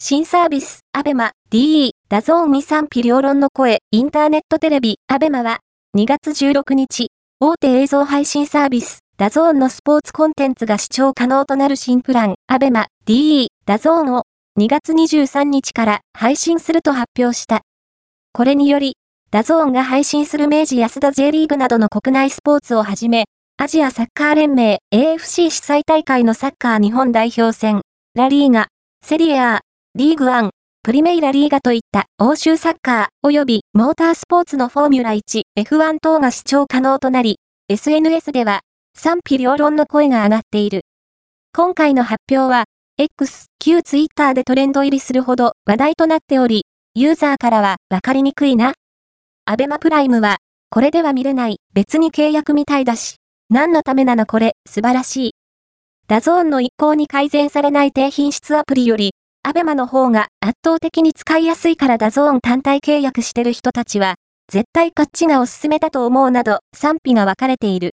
新サービス、アベマ、DE、ダゾーンに賛否両論の声、インターネットテレビ、 ABEMAは、2月16日、大手映像配信サービス、 DAZNのスポーツコンテンツが視聴可能となる新プラン、 ABEMA de DAZNを、2月23日から配信すると発表した。これにより、 DAZNが配信する明治安田 J リーグなどの国内スポーツをはじめ、アジアサッカー連盟 AFC 主催大会のサッカー日本代表戦、ラリーガ、セリエ A、リーグワン、プリメイラリーガといった欧州サッカー及びモータースポーツのフォーミュラ1、F1 等が視聴可能となり、SNS では賛否両論の声が上がっている。今回の発表は、X、旧 Twitter でトレンド入りするほど話題となっており、ユーザーからはわかりにくいな。アベマプライムは、これでは見れない、別に契約みたいだし、何のためなのこれ、素晴らしい。 DAZNの一向に改善されない低品質アプリより、 ABEMAの方が圧倒的に使いやすいから DAZN単体契約してる人たちは、絶対こっちがおすすめだと思うなど賛否が分かれている。